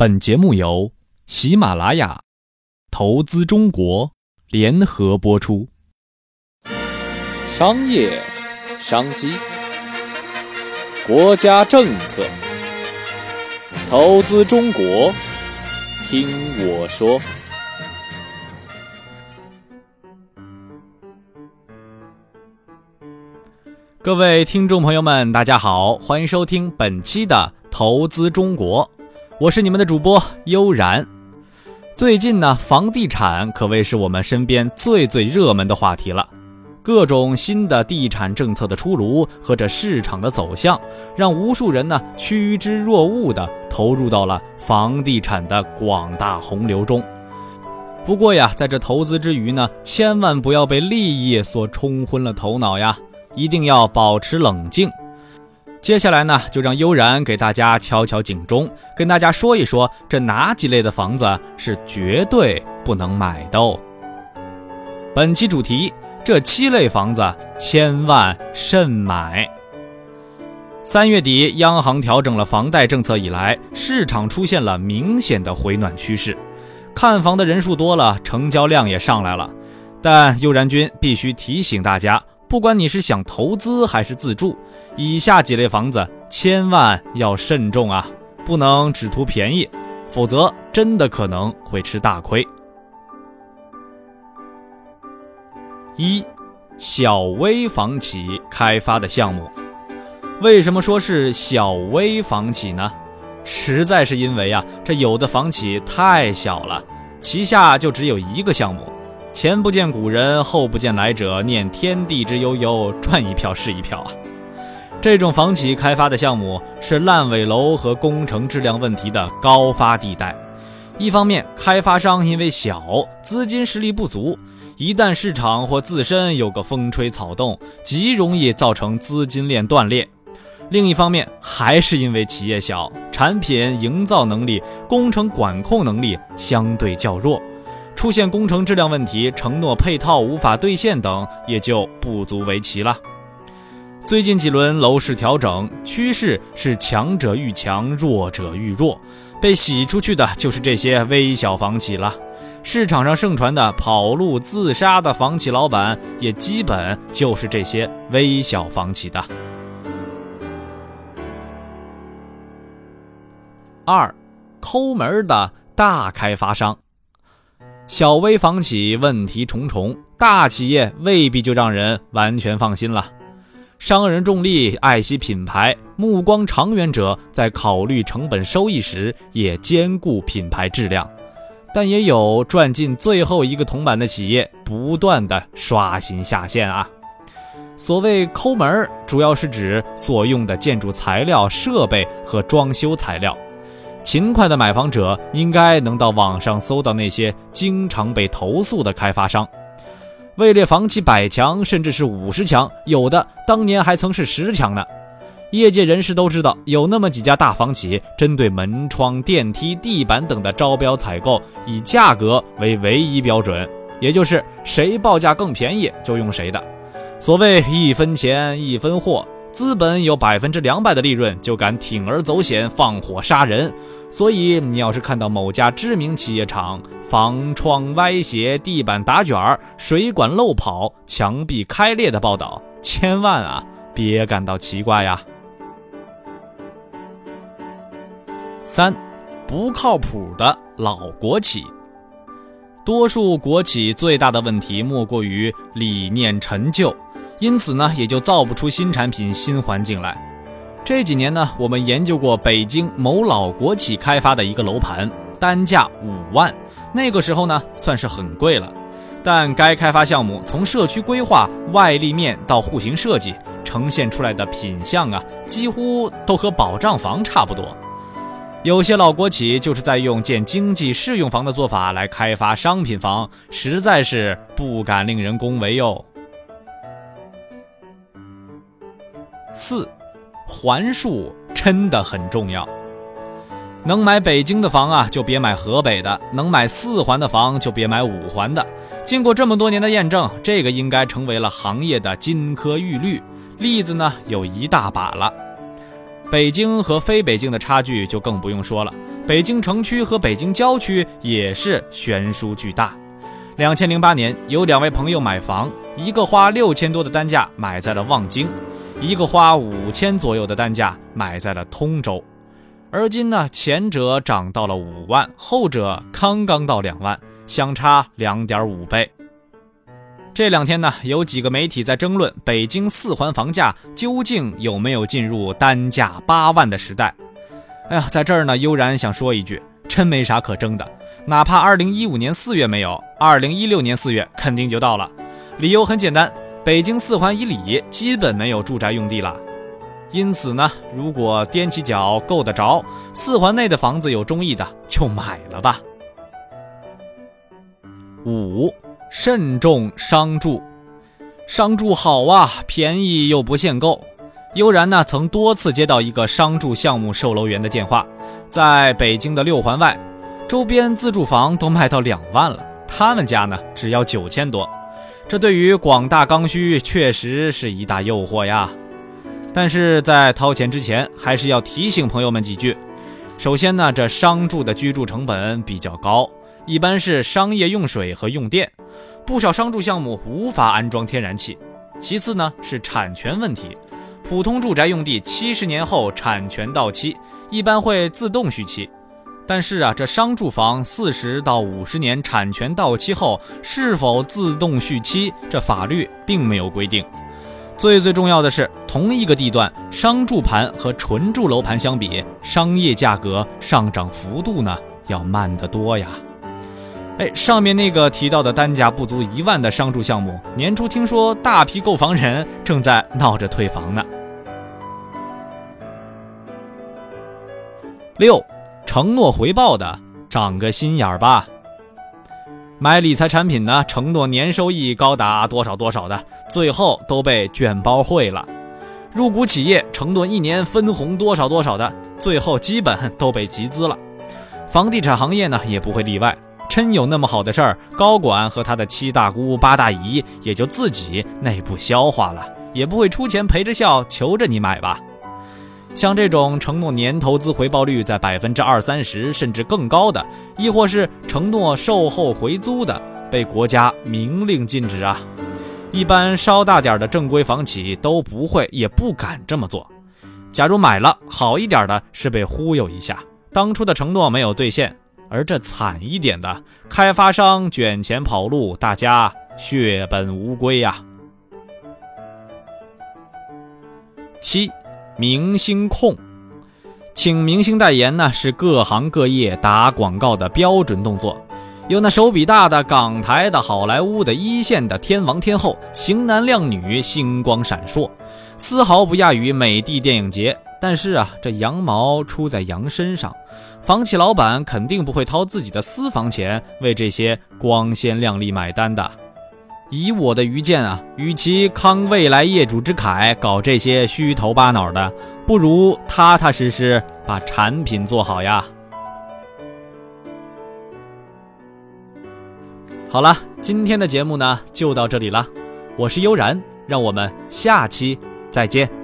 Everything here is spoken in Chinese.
本节目由喜马拉雅、投资中国联合播出。商业商机、国家政策、投资中国，听我说。各位听众朋友们，大家好，欢迎收听本期的《投资中国》。我是你们的主播悠然。最近呢，房地产可谓是我们身边最最热门的话题了。各种新的地产政策的出炉和这市场的走向，让无数人呢趋之若鹜地投入到了房地产的广大洪流中。不过呀，在这投资之余呢，千万不要被利益所冲昏了头脑呀，一定要保持冷静。接下来呢，就让悠然给大家敲敲警钟，跟大家说一说这哪几类的房子是绝对不能买的哦。本期主题：这七类房子千万慎买。三月底，央行调整了房贷政策以来，市场出现了明显的回暖趋势，看房的人数多了，成交量也上来了。但悠然君必须提醒大家。不管你是想投资还是自住，以下几类房子千万要慎重啊！不能只图便宜，否则真的可能会吃大亏。一，小微房企开发的项目，为什么说是小微房企呢？实在是因为啊，这有的房企太小了，旗下就只有一个项目。前不见古人，后不见来者，念天地之悠悠，赚一票是一票啊！这种房企开发的项目是烂尾楼和工程质量问题的高发地带。一方面，开发商因为小，资金实力不足，一旦市场或自身有个风吹草动，极容易造成资金链断裂；另一方面，还是因为企业小，产品营造能力、工程管控能力相对较弱。出现工程质量问题、承诺配套无法兑现等，也就不足为奇了。最近几轮楼市调整趋势是强者愈强，弱者愈弱，被洗出去的就是这些微小房企了。市场上盛传的跑路自杀的房企老板，也基本就是这些微小房企的。二，抠门的大开发商。小微房企问题重重，大企业未必就让人完全放心了。商人重利，爱惜品牌，目光长远者在考虑成本收益时也兼顾品牌质量。但也有赚进最后一个铜板的企业，不断的刷新下限啊。所谓抠门，主要是指所用的建筑材料、设备和装修材料。勤快的买房者应该能到网上搜到那些经常被投诉的开发商，位列房企百强甚至是五十强，有的当年还曾是十强呢。业界人士都知道，有那么几家大房企针对门窗、电梯、地板等的招标采购，以价格为唯一标准，也就是谁报价更便宜就用谁的。所谓一分钱一分货。资本有百分之两百的利润，就敢铤而走险放火杀人。所以，你要是看到某家知名企业厂房窗歪斜、地板打卷、水管漏跑、墙壁开裂的报道，千万啊别感到奇怪呀。三，不靠谱的老国企。多数国企最大的问题莫过于理念陈旧。因此呢，也就造不出新产品、新环境来。这几年呢，我们研究过北京某老国企开发的一个楼盘，单价五万，那个时候呢，算是很贵了。但该开发项目从社区规划、外立面到户型设计，呈现出来的品相啊，几乎都和保障房差不多。有些老国企就是在用建经济适用房的做法来开发商品房，实在是不敢令人恭维哟。四，环数真的很重要。能买北京的房啊，就别买河北的；能买四环的房，就别买五环的。经过这么多年的验证，这个应该成为了行业的金科玉律。例子呢有一大把了。北京和非北京的差距就更不用说了，北京城区和北京郊区也是悬殊巨大。两千零八年，有两位朋友买房，一个花六千多的单价买在了望京，一个花五千左右的单价买在了通州。而今呢，前者涨到了五万，后者刚刚到两万，相差两点五倍。这两天呢，有几个媒体在争论北京四环房价究竟有没有进入单价八万的时代。哎呀，在这儿呢，悠然想说一句，真没啥可争的。哪怕二零一五年四月没有，二零一六年四月肯定就到了。理由很简单，北京四环以里基本没有住宅用地了。因此呢，如果踮起脚够得着，四环内的房子有中意的就买了吧。五。慎重商住，商住好啊，便宜又不限购。悠然呢，曾多次接到一个商住项目售楼员的电话，在北京的六环外，周边自住房都卖到两万了，他们家呢只要九千多。这对于广大刚需确实是一大诱惑呀。但是在掏钱之前，还是要提醒朋友们几句。首先呢，这商住的居住成本比较高。一般是商业用水和用电，不少商住项目无法安装天然气。其次呢是产权问题，普通住宅用地七十年后产权到期，一般会自动续期。但是啊，这商住房四十到五十年产权到期后是否自动续期，这法律并没有规定。最最重要的是，同一个地段商住盘和纯住楼盘相比，商业价格上涨幅度呢要慢得多呀。哎，上面那个提到的单价不足一万的商住项目，年初听说大批购房人正在闹着退房呢。六，承诺回报的，长个心眼儿吧。买理财产品呢，承诺年收益高达多少多少的，最后都被卷包会了；入股企业承诺一年分红多少多少的，最后基本都被集资了。房地产行业呢，也不会例外。真有那么好的事儿，高管和他的七大姑八大姨也就自己内部消化了，也不会出钱陪着笑求着你买吧？像这种承诺年投资回报率在百分之二三十甚至更高的，亦或是承诺售后回租的，被国家明令禁止啊！一般稍大点的正规房企都不会也不敢这么做。假如买了好一点的，是被忽悠一下，当初的承诺没有兑现。而这惨一点的，开发商卷钱跑路，大家血本无归呀。七，明星控，请明星代言呢，是各行各业打广告的标准动作。有那手笔大的港台的、好莱坞的、一线的天王天后，型男靓女，星光闪烁，丝毫不亚于美的电影节。但是啊，这羊毛出在羊身上，房企老板肯定不会掏自己的私房钱为这些光鲜亮丽买单的。以我的愚见啊，与其慷未来业主之慨搞这些虚头巴脑的，不如踏踏实实把产品做好呀。好了，今天的节目呢就到这里了，我是悠然，让我们下期再见。